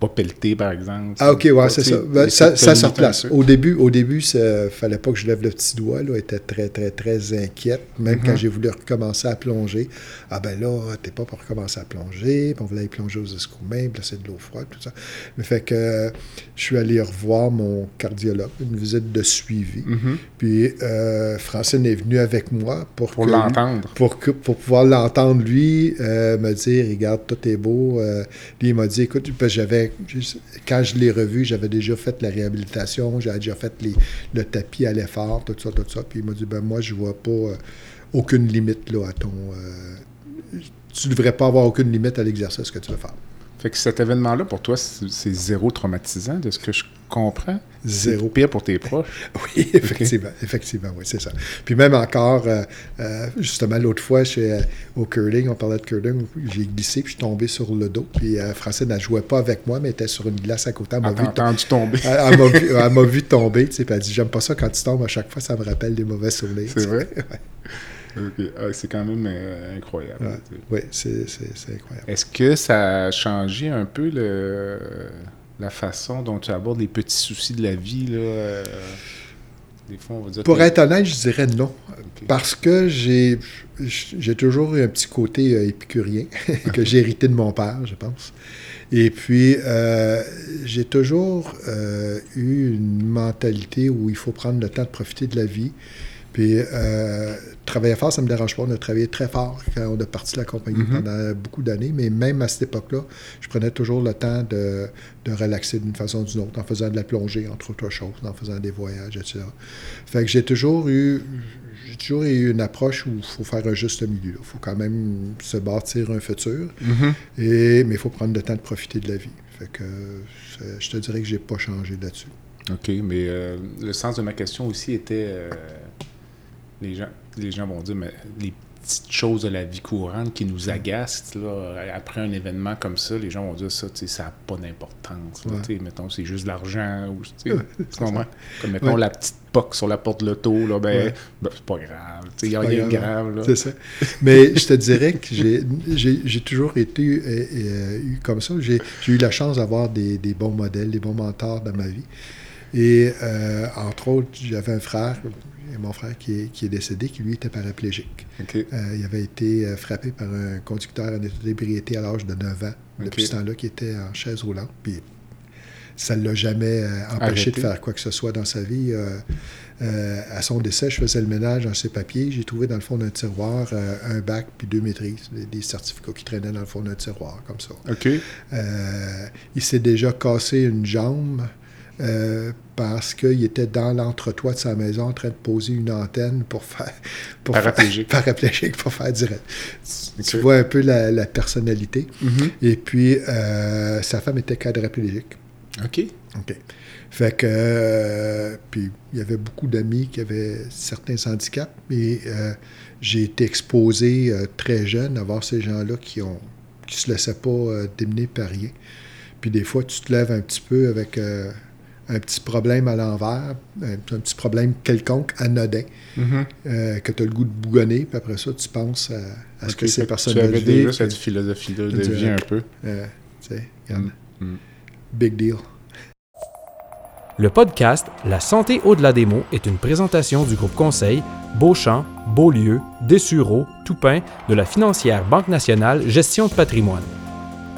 pas, pelleter, par exemple. Ah, OK, ouais, c'est ça. Ben, ça. ça. se replace. Au début, au début, il fallait pas que je lève le petit doigt. Là, elle était très, très, très inquiète. Même quand mhm. j'ai voulu recommencer à plonger. Ah, ben là, t'es pas pour recommencer à plonger. Puis on voulait aller plonger aux escoumins, puis c'est de l'eau froide, tout ça. Mais fait que je suis allé revoir mon cardiologue, une visite de suivi. Mhm. Puis euh, Francine est venue avec moi pour. Pour l'entendre. Pour, pour pouvoir l'entendre, lui, euh, me dire regarde, tout est beau. puis il m'a dit écoute, j'avais, quand je l'ai revu, j'avais déjà fait la réhabilitation, j'avais déjà fait le tapis à l'effort, tout ça, tout ça. Puis il m'a dit, ben moi, je vois pas euh, aucune limite là, à ton... Euh, tu devrais pas avoir aucune limite à l'exercice que tu veux faire. Fait que cet événement-là, pour toi, c'est zéro traumatisant, de ce que je comprends? Zéro. pire pour tes proches? [laughs] oui, effectivement. Effectivement, oui, c'est ça. Puis même encore, euh, euh, justement, l'autre fois, chez, euh, au curling, on parlait de curling, j'ai glissé, puis je suis tombé sur le dos. Puis Francine, elle ne jouait pas avec moi, mais était sur une glace à côté. Elle m'a vu entendu tomber. Elle, m'a vu, tomber, tu sais, puis elle dit J'aime pas ça quand tu tombes, à chaque fois, ça me rappelle des mauvais souvenirs. C'est vrai? [laughs] Ah, c'est quand même euh, incroyable. oui, c'est incroyable. Est-ce que ça a changé un peu le, la façon dont tu abordes les petits soucis de la vie? Là, euh, des fois, on va dire Pour être honnête, je dirais non. Parce que j'ai toujours eu un petit côté euh, épicurien [laughs] que j'ai hérité de mon père, je pense. Et puis, euh, j'ai toujours euh, eu une mentalité où il faut prendre le temps de profiter de la vie. Puis, euh, travailler fort, ça ne me dérange pas. On a travaillé très fort quand on a parti la compagnie mm-hmm. pendant beaucoup d'années. Mais même à cette époque-là, je prenais toujours le temps de, de relaxer d'une façon ou d'une autre, en faisant de la plongée, entre autres choses, en faisant des voyages, etc. Fait que j'ai toujours eu j'ai toujours eu une approche où il faut faire un juste milieu. Il faut quand même se bâtir un futur, mm-hmm. et, mais il faut prendre le temps de profiter de la vie. Fait que je te dirais que j'ai pas changé là-dessus. OK, mais euh, le sens de ma question aussi était euh, les gens, les gens vont dire mais les petites choses de la vie courante qui nous agacent. Là, après un événement comme ça, les gens vont dire ça, ça n'a pas d'importance. Mettons, c'est juste de l'argent. Ou, Comme mettons la petite poque sur la porte de l'auto, là, ben, ben c'est pas grave. Il n'y a rien de grave. C'est ça. Mais je te dirais que j'ai toujours été euh, euh, comme ça. J'ai eu la chance d'avoir des, des, bons modèles, des bons mentors dans ma vie. Et euh, entre autres, j'avais un frère, mon frère qui est, qui est, décédé, qui lui était paraplégique. Euh, il avait été euh, frappé par un conducteur en état d'ébriété à l'âge de 9 ans, depuis ce temps-là, qui était en chaise roulante. Puis ça ne l'a jamais empêché de faire quoi que ce soit dans sa vie. à son décès, je faisais le ménage dans ses papiers. J'ai trouvé dans le fond d'un tiroir un bac puis deux maîtrises, des, certificats qui traînaient dans le fond d'un tiroir, comme ça. il s'est déjà cassé une jambe. Euh, parce qu'il était dans l'entretoit de sa maison en train de poser une antenne pour faire. Pour paraplégique. Faire, [laughs] paraplégique pour faire direct. Tu vois un peu la, personnalité. Mm-hmm. Et puis, euh, sa femme était quadriplégique. OK. OK. Fait que. Euh, puis, il y avait beaucoup d'amis qui avaient certains handicaps. Et j'ai été exposé très jeune à voir ces gens-là qui ont qui se laissaient pas démener par rien. Puis, des fois, tu te lèves un petit peu avec un petit problème à l'envers, un, petit problème quelconque, anodin, mm-hmm. euh, que tu as le goût de bougonner, puis après ça, tu penses à, ce que ces personnes Tu avais déjà cette philosophie de, vie un peu. Euh, tu sais, mm, mm. Big deal. Le podcast La santé au-delà des mots est une présentation du groupe conseil Beauchamp, Beaulieu, Dessureau, Toupin de la financière Banque nationale Gestion de patrimoine.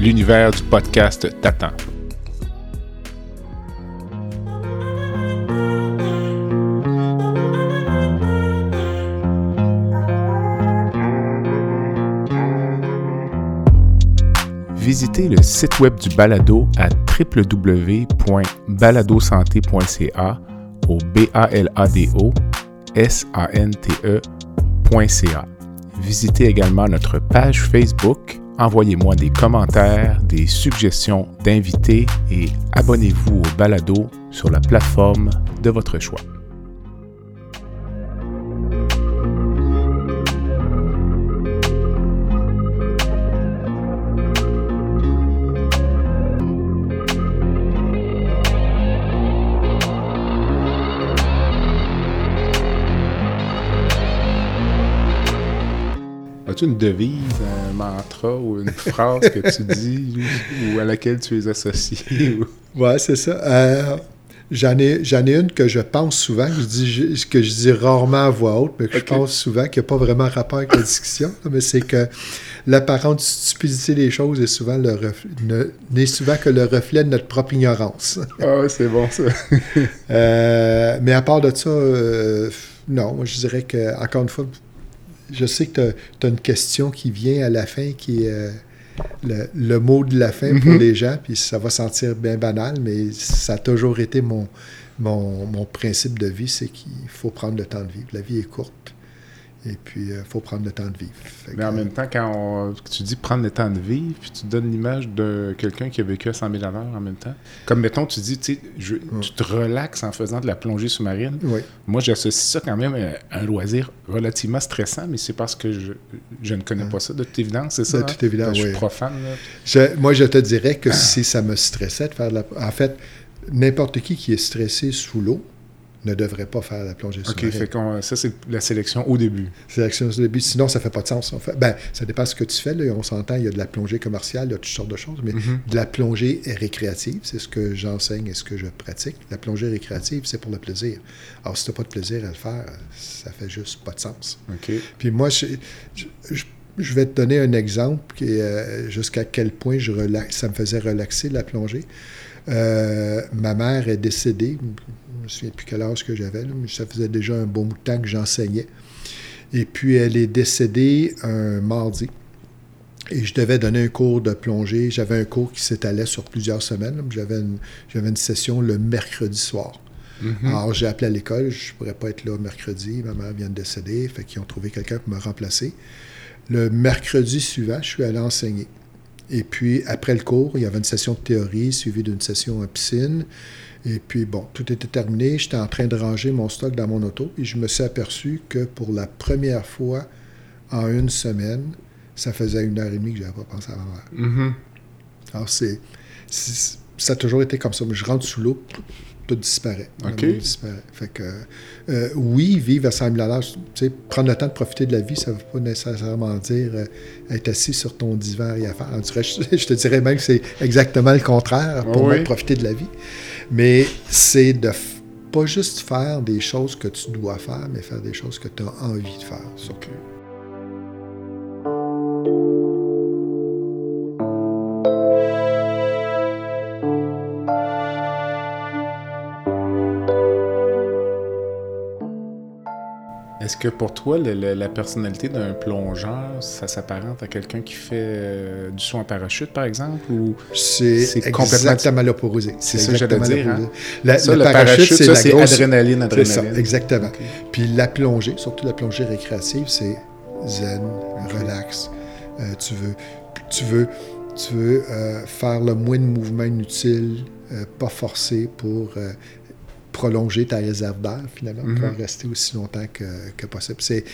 l'univers du podcast t'attend. Visitez le site web du balado à www.baladosanté.ca au b a l a d o s a n t e.ca. Visitez également notre page Facebook envoyez-moi des commentaires, des suggestions d'invités et abonnez-vous au balado sur la plateforme de votre choix. Une devise, un mantra ou une [laughs] phrase que tu dis ou, à laquelle tu es associé? Oui, c'est ça. Euh, j'en ai, j'en ai une que je pense souvent, que je dis, que je dis rarement à voix haute, mais que je pense souvent, qui n'a pas vraiment rapport avec la discussion, mais c'est que l'apparente stupidité des choses est souvent le n'est souvent que le reflet de notre propre ignorance. ah, c'est bon ça. Euh, mais à part de ça, euh, non, moi je dirais que, encore une fois, je sais que tu as, une question qui vient à la fin, qui est euh, le, mot de la fin pour mhm. les gens, puis ça va sentir bien banal, mais ça a toujours été mon, mon, principe de vie, c'est qu'il faut prendre le temps de vivre. La vie est courte. Et puis, il faut prendre le temps de vivre. Fait Mais en que, même temps, quand on- tu dis prendre le temps de vivre, puis tu donnes l'image de quelqu'un qui a vécu à 100 000 à l'heure en même temps. Comme mettons, tu dis, je- tu te relaxes en faisant de la plongée sous-marine. Oui. Moi, j'associe ça quand même à un loisir relativement stressant, mais c'est parce que je, je ne connais pas ça de toute évidence, c'est ça? De hein? toute évidence, Je oui. suis profane. Je- moi, je te dirais que si ça me stressait de faire de la... En fait, n'importe qui qui est stressé sous l'eau ne devrait pas faire la plongée OK, sous-marine. fait qu'on, ça, c'est la sélection au début. C'est l'action au début. Sinon, ça fait pas de sens. Fait. Ben, ça dépend de ce que tu fais. Là. On s'entend, il y a de la plongée commerciale, il y a toutes sortes de choses, mais de la plongée récréative, c'est ce que j'enseigne et ce que je pratique. La plongée récréative, c'est pour le plaisir. Alors, si tu n'as pas de plaisir à le faire, ça fait juste pas de sens. OK. Puis moi, je, je- je- je vais te donner un exemple qui euh, jusqu'à quel point je ça me faisait relaxer la plongée. Euh, ma mère est décédée, je ne me souviens plus quel âge que j'avais, mais ça faisait déjà un bon bout de temps que j'enseignais. Et puis elle est décédée un mardi. Et je devais donner un cours de plongée. J'avais un cours qui s'étalait sur plusieurs semaines. J'avais une, j'avais une session le mercredi soir. Alors, j'ai appelé à l'école, je ne pourrais pas être là mercredi, ma mère vient de décéder, fait qu'ils ont trouvé quelqu'un pour me remplacer. Le mercredi suivant, je suis allé enseigner. Et puis, après le cours, il y avait une session de théorie suivie d'une session en piscine. Et puis, bon, tout était terminé. J'étais en train de ranger mon stock dans mon auto. Et je me suis aperçu que pour la première fois en une semaine, ça faisait une heure et demie que je n'avais pas pensé à avoir. Mhm. Alors, c'est, ça a toujours été comme ça. Mais je rentre sous l'eau, tout, tout disparaît. OK. Monde disparaît. Fait que, euh, oui, vivre à 100 000 à tu sais, prendre le temps de profiter de la vie, ça ne veut pas nécessairement dire euh, être assis sur ton divan et rien faire. [laughs] Je, te dirais même que c'est exactement le contraire pour moi de profiter de la vie. Mais c'est de pas juste faire des choses que tu dois faire, mais faire des choses que tu as envie de faire. surtout. Est-ce que pour toi, le- le- la personnalité d'un plongeur, ça s'apparente à quelqu'un qui fait euh, du saut en parachute, par exemple? Ou C'est complètement- l'opposé. C'est ça que j'allais dire, hein? La- ça, le, parachute, c'est grosse... adrénaline, C'est ça, adrénaline. exactement. Puis la plongée, surtout la plongée récréative, c'est zen, relax. Euh, tu veux, tu veux, tu veux euh, faire le moins de mouvements inutiles, pas forcer pour prolonger ta réserve d'air, finalement, Mhm. pour rester aussi longtemps que, que possible. C'est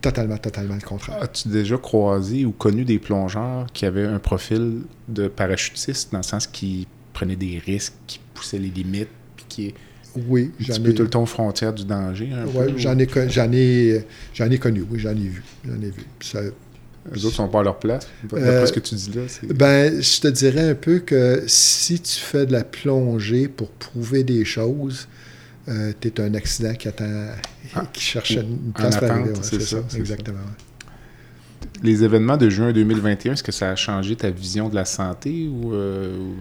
totalement, totalement le contraire. As-tu déjà croisé ou connu des plongeurs qui avaient un profil de parachutiste, dans le sens qu'ils prenaient des risques, qui poussaient les limites, puis qui Oui, j'en ai... tout le temps aux frontières du danger? Un Ouais, peu, ou- j'en ai, con- j'en ai, connu, oui, j'en ai vu, j'en ai vu. Ça- Les autres sont pas à leur place. D'après Euh, ce que tu dis là, c'est... ben, je te dirais un peu que si tu fais de la plongée pour prouver des choses, tu es un accident qui attend, Ah, [laughs] qui cherche une place pour attente, arriver. ouais, c'est c'est ça, exactement. Les événements de juin 2021, est-ce que ça a changé ta vision de la santé ou... euh, ou-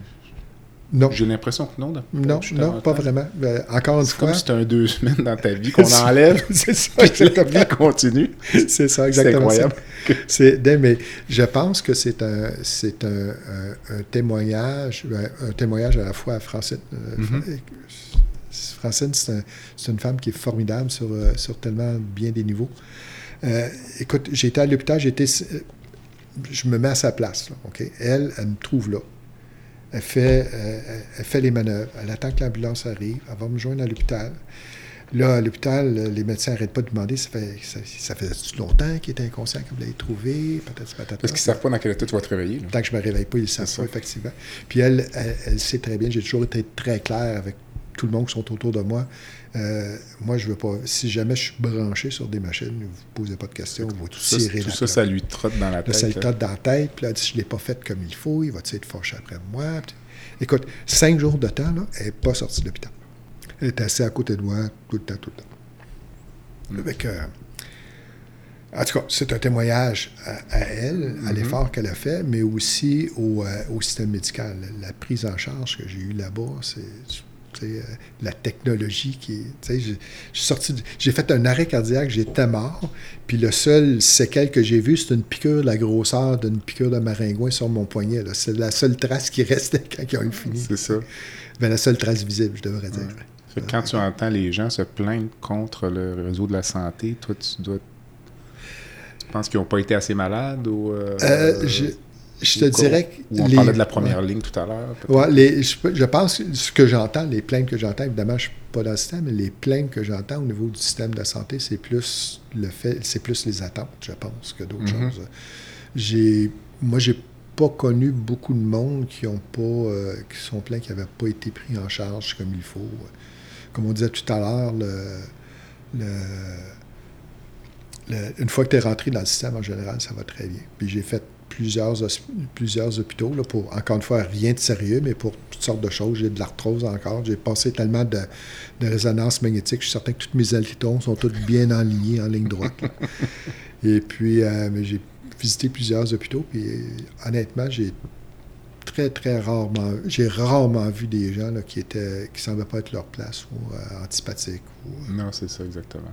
Non, J'ai l'impression que non. là. non, non, pas vraiment. Ben, encore une C'est comme fois, si c'était un deux [laughs] semaines dans ta vie qu'on enlève, [laughs] c'est ça, puis la exactement. vie continue. C'est ça, C'est exactement. ça. incroyable. C'est, ben, mais je pense que c'est un, c'est un, un- un témoignage, ben, un témoignage à la fois à Francine. Euh, Mhm. Fra- Francine, c'est, un- c'est une femme qui est formidable sur, euh, sur tellement bien des niveaux. Euh, écoute, été à l'hôpital, été, euh, je me mets à sa place. là? Elle, elle me trouve là. Elle fait, euh, elle- fait les manœuvres. Elle attend que l'ambulance arrive. Elle va me joindre à l'hôpital. Là, à l'hôpital, les médecins n'arrêtent pas de demander ça fait, ça, ça faisait longtemps qu'il était inconscient que vous l'avez trouvé, patata. Parce qu'ils savent pas dans quel état tu vas te réveiller. là. Tant que je ne me réveille pas, ils le savent pas, effectivement. Puis elle, elle, elle sait très bien, j'ai toujours été très clair avec tout le monde qui sont autour de moi. Euh, moi, je veux pas. Si jamais je suis branché sur des machines, vous ne posez pas de questions, vous Tout ça, tout la ça, ça lui trotte dans la Là, tête. ça là. trotte dans la tête, puis là, si je ne l'ai pas fait comme il faut, il va être fâché après moi? Puis- Écoute, cinq jours de temps, là, elle n'est pas sortie de l'hôpital. Elle est assise à côté de moi tout le temps, tout le temps. Mm. Avec, euh, en tout cas, c'est un témoignage à, à elle, à Mhm. l'effort qu'elle a fait, mais aussi au, euh, au système médical. La prise en charge que j'ai eue là-bas, c'est euh, la technologie qui tu J'ai sorti, j'ai fait un arrêt cardiaque, j'étais mort, puis le seul séquelle que j'ai vu, c'est une piqûre de la grosseur d'une piqûre de maringouin sur mon poignet. C'est la seule trace qui restait [laughs] quand ils ont eu fini. C'est ça. Ben, la seule trace visible, je devrais dire. Quand tu entends les gens se plaindre contre le réseau de la santé, toi, tu dois penses qu'ils n'ont pas été assez malades ou... Euh, euh, je, je te dirais que... on parlait de la première ligne tout à l'heure. Ouais, je, je, pense que ce que j'entends, les plaintes que j'entends, évidemment, je ne suis pas dans le système, mais les plaintes que j'entends au niveau du système de santé, c'est plus le fait, c'est plus les attentes, je pense, que d'autres mm-hmm. choses. J'ai, moi, j'ai pas connu beaucoup de monde qui ont pas, euh, qui sont pleins, qui n'avaient pas été pris en charge comme il faut. Comme on disait tout à l'heure, le, une fois que tu es rentré dans le système, en général, ça va très bien. Puis j'ai fait plusieurs, plusieurs hôpitaux, là, pour, encore une fois, rien de sérieux, mais pour toutes sortes de choses. J'ai de l'arthrose encore. J'ai passé tellement de, de, résonance magnétique. Je suis certain que toutes mes alitons sont toutes bien alignées en ligne droite. [laughs] Et puis, euh, j'ai visité plusieurs hôpitaux, puis honnêtement, j'ai très, très rarement, j'ai rarement vu des gens là, qui étaient, qui semblaient pas être leur place ou euh, antipathiques. Ou, Non, c'est ça, exactement.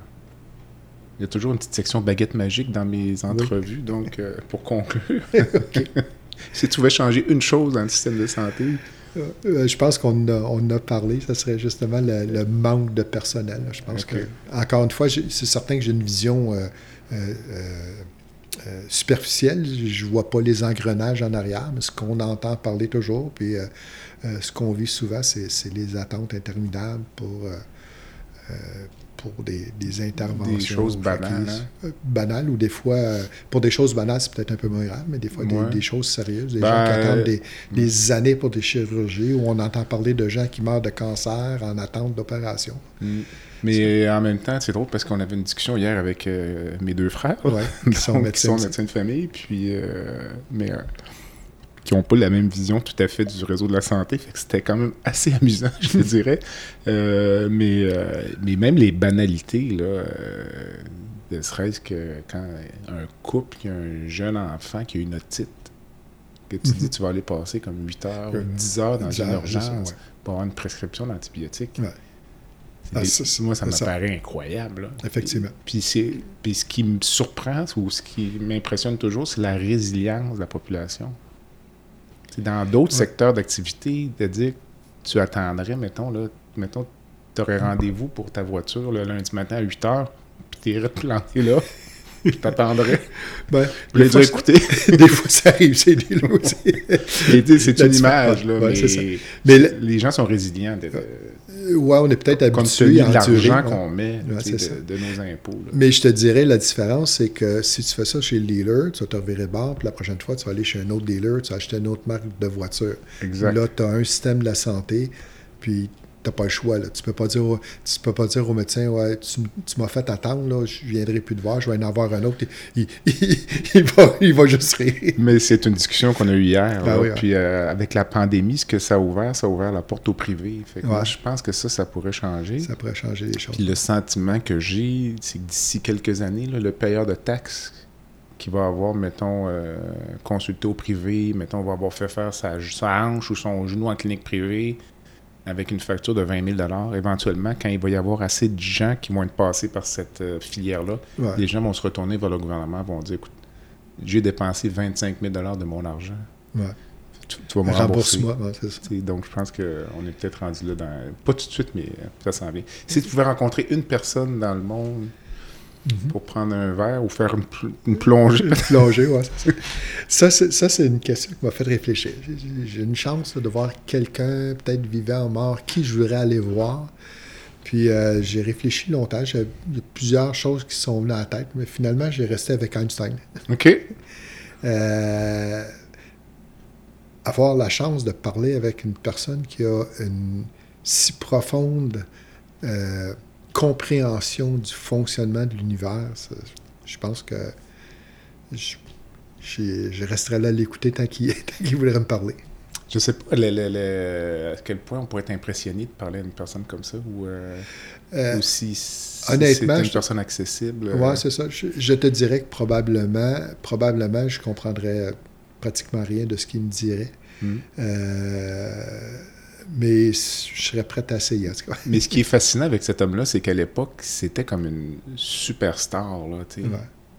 Il y a toujours une petite section baguette magique dans mes entrevues, donc euh, pour conclure, [laughs] [laughs] si tu pouvais changer une chose dans le système de santé, euh, je pense qu'on a, on a parlé, ce serait justement le, manque de personnel. Je pense que, encore une fois, c'est certain que j'ai une vision euh, superficielle. Je vois pas les engrenages en arrière, mais ce qu'on entend parler toujours, puis euh, euh, ce qu'on vit souvent, c'est les attentes interminables pour, pour des, des, interventions. Des choses banales. Hein? banales, ou des fois, pour des choses banales, c'est peut-être un peu moins grave, mais des fois, des, choses sérieuses. Des gens qui ben, attendent des, des, années pour des chirurgies, où on entend parler de gens qui meurent de cancer en attente d'opération. Mm. Mais en même temps, c'est drôle parce qu'on avait une discussion hier avec euh, mes deux frères, [laughs] qui, sont médecins, de famille, puis euh, mais euh, qui n'ont pas la même vision tout à fait du réseau de la santé. Fait que c'était quand même assez amusant, [laughs] je te dirais. mais, mais même les banalités, là, ne serait-ce que quand un couple qui a un jeune enfant qui a une otite, que tu dis mhm. tu vas aller passer comme 8 heures ou 10 heures dans une urgence pour avoir une prescription d'antibiotiques. Ah, moi, ça me paraît incroyable. Effectivement. Puis, puis ce qui me surprend ou ce qui m'impressionne toujours, c'est la résilience de la population. Dans d'autres secteurs d'activité, de dire que tu attendrais, mettons, là, mettons, tu aurais rendez-vous pour ta voiture le lundi matin à 8 h, puis tu irais te planter là. [laughs] je t'attendrais. Ben, des, fois, écouter. [laughs] des fois, ça arrive, c'est des aussi. c'est une image, là, mais, mais les gens sont résilients. De, ouais, on est peut-être habitué à l'argent qu'on met de, nos impôts. Mais je te dirais, la différence, c'est que si tu fais ça chez le dealer, tu vas te revirer bord, puis la prochaine fois, tu vas aller chez un autre dealer, tu vas acheter une autre marque de voiture. Exact. Là, tu as un système de la santé, puis t'as pas le choix. Là. Tu peux pas dire, tu peux pas dire au médecin, ouais, tu, m'as fait attendre, là, je viendrai plus te voir, je vais en avoir un autre. Il, va, il va, juste rire. Mais c'est une discussion qu'on a eue hier. Ben hein. Puis euh, avec la pandémie, ce que ça a ouvert, ça a ouvert la porte au privé. moi, je pense que ça, ça pourrait changer. Ça pourrait changer les choses. Puis le sentiment que j'ai, c'est que d'ici quelques années, le payeur de taxes qui va avoir, mettons, euh, consulté au privé, mettons, va avoir fait faire sa, sa hanche ou son genou en clinique privée, avec une facture de 20 000 éventuellement, quand il va y avoir assez de gens qui vont être passés par cette euh, filière-là, les gens vont se retourner vers le gouvernement vont dire écoute, j'ai dépensé 25 000 de mon argent. Tu, vas me rembourser. c'est ça. Donc, je pense qu'on est peut-être rendu là dans. Pas tout de suite, mais euh, ça s'en vient. Si tu pouvais rencontrer une personne dans le monde Mhm. pour prendre un verre ou faire une, plongée. une plongée, oui. Ça, c'est une question qui m'a fait réfléchir. J'ai une chance de voir quelqu'un, peut-être vivant ou mort, qui je voudrais aller voir. Puis euh, j'ai réfléchi longtemps. A plusieurs choses qui sont venues à la tête, mais finalement, j'ai resté avec Einstein. OK. [laughs] Euh, avoir la chance de parler avec une personne qui a une si profonde euh, compréhension du fonctionnement de l'univers, je pense que je, je, resterai là à l'écouter [laughs] tant qu'il voudrait me parler. Je sais pas à quel point on pourrait être impressionné de parler à une personne comme ça ou, euh, euh, si, c'est une personne accessible. Euh. Oui, c'est ça. Je, te dirais que probablement, probablement, je comprendrais pratiquement rien de ce qu'il me dirait. Hmm mais je serais prêt à essayer, en tout cas. mais ce qui est fascinant avec cet homme-là, c'est qu'à l'époque, c'était comme une superstar, là, tu sais.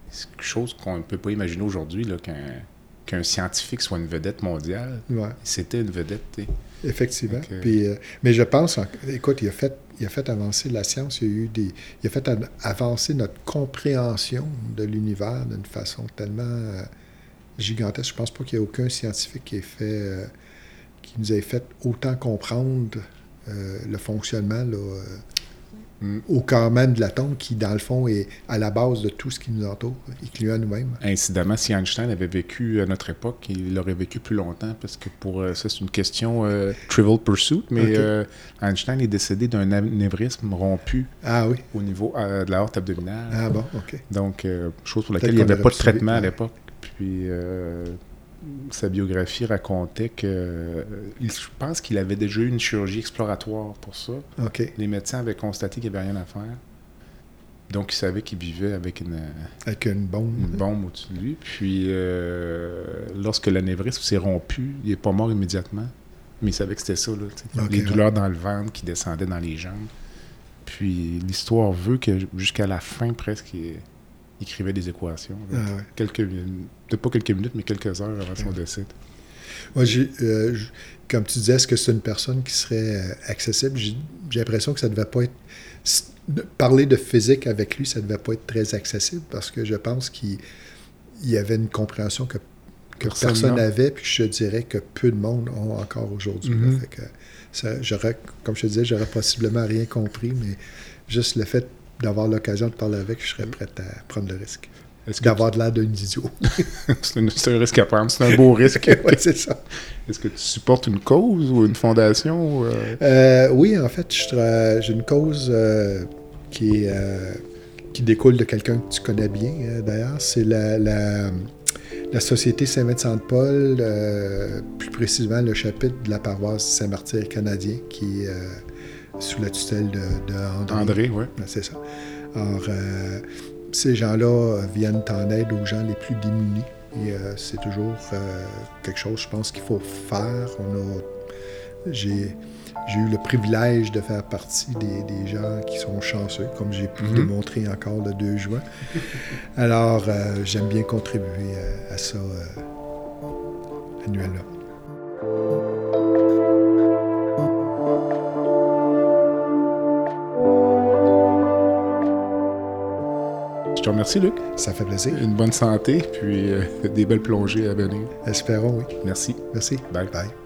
C'est quelque chose qu'on ne peut pas imaginer aujourd'hui, là, qu'un qu'un scientifique soit une vedette mondiale. Ouais. C'était une vedette. t'sais. Effectivement. Donc, euh, Puis, euh, mais je pense, en- écoute, il a, fait, il a fait avancer la science, il, y a eu des, il a fait avancer notre compréhension de l'univers d'une façon tellement euh, gigantesque. Je pense pas qu'il y ait aucun scientifique qui ait fait, qui nous ait fait autant comprendre euh, le fonctionnement là, euh, au corps même de l'atome qui, dans le fond, est à la base de tout ce qui nous entoure, incluant nous-mêmes. Incidemment, si Einstein avait vécu à notre époque, il aurait vécu plus longtemps parce que pour euh, ça, c'est une question euh, trivial pursuit, mais euh, Einstein est décédé d'un anévrisme rompu Ah oui. au niveau de la horte abdominale. Ah bon, OK. Donc, chose pour laquelle il n'y avait pas de traitement à l'époque. Puis, sa biographie racontait que euh, il- je pense qu'il avait déjà eu une chirurgie exploratoire pour ça. Les médecins avaient constaté qu'il n'y avait rien à faire. Donc, il savait qu'il vivait avec une, Avec une bombe. une bombe au-dessus de lui. Puis, euh, lorsque l'anévrisme s'est rompu, il n'est pas mort immédiatement. Mais il savait que c'était ça, là, les ouais. douleurs dans le ventre qui descendaient dans les jambes. Puis, l'histoire veut que jusqu'à la fin, presque, il écrivait des équations. Ah ouais. Quelques peut-être pas quelques minutes, mais quelques heures avant son décès. Moi, j'ai, euh, comme tu disais, est-ce que c'est une personne qui serait euh, accessible? J'ai, l'impression que ça devait pas être. Parler de physique avec lui, ça devait pas être très accessible parce que je pense qu'il il y avait une compréhension que, que Personne personne n'a. n'avait, puis je dirais que peu de monde ont encore aujourd'hui. j'aurais, comme je te disais, j'aurais possiblement rien compris, mais juste le fait d'avoir l'occasion de parler avec, je serais prêt à prendre le risque. D'avoir de l'air d'un idiot. [laughs] c'est, un, risque à prendre? C'est un beau risque. [laughs] ouais, c'est ça. Est-ce que tu supportes une cause ou une fondation? euh, Euh, oui, en fait, j'ai une cause euh, qui, qui découle de quelqu'un que tu connais bien, d'ailleurs. C'est la, la, la Société Saint-Vincent-de-Paul, plus précisément le chapitre de la paroisse Saint-Martyr canadien, qui est sous la tutelle de, de André. André, oui. C'est ça. Alors, euh, ces gens-là euh, viennent en aide aux gens les plus démunis. Et euh, c'est toujours euh, quelque chose, je pense, qu'il faut faire. On a, j'ai, j'ai eu le privilège de faire partie des, des gens qui sont chanceux, comme j'ai pu le démontrer encore le 2 juin. Alors, euh, j'aime bien contribuer à ça euh, annuellement. Je te remercie, Luc. Ça fait plaisir. Une bonne santé, puis euh, des belles plongées à venir. Espérons, oui. Merci. Merci. Bye. Bye.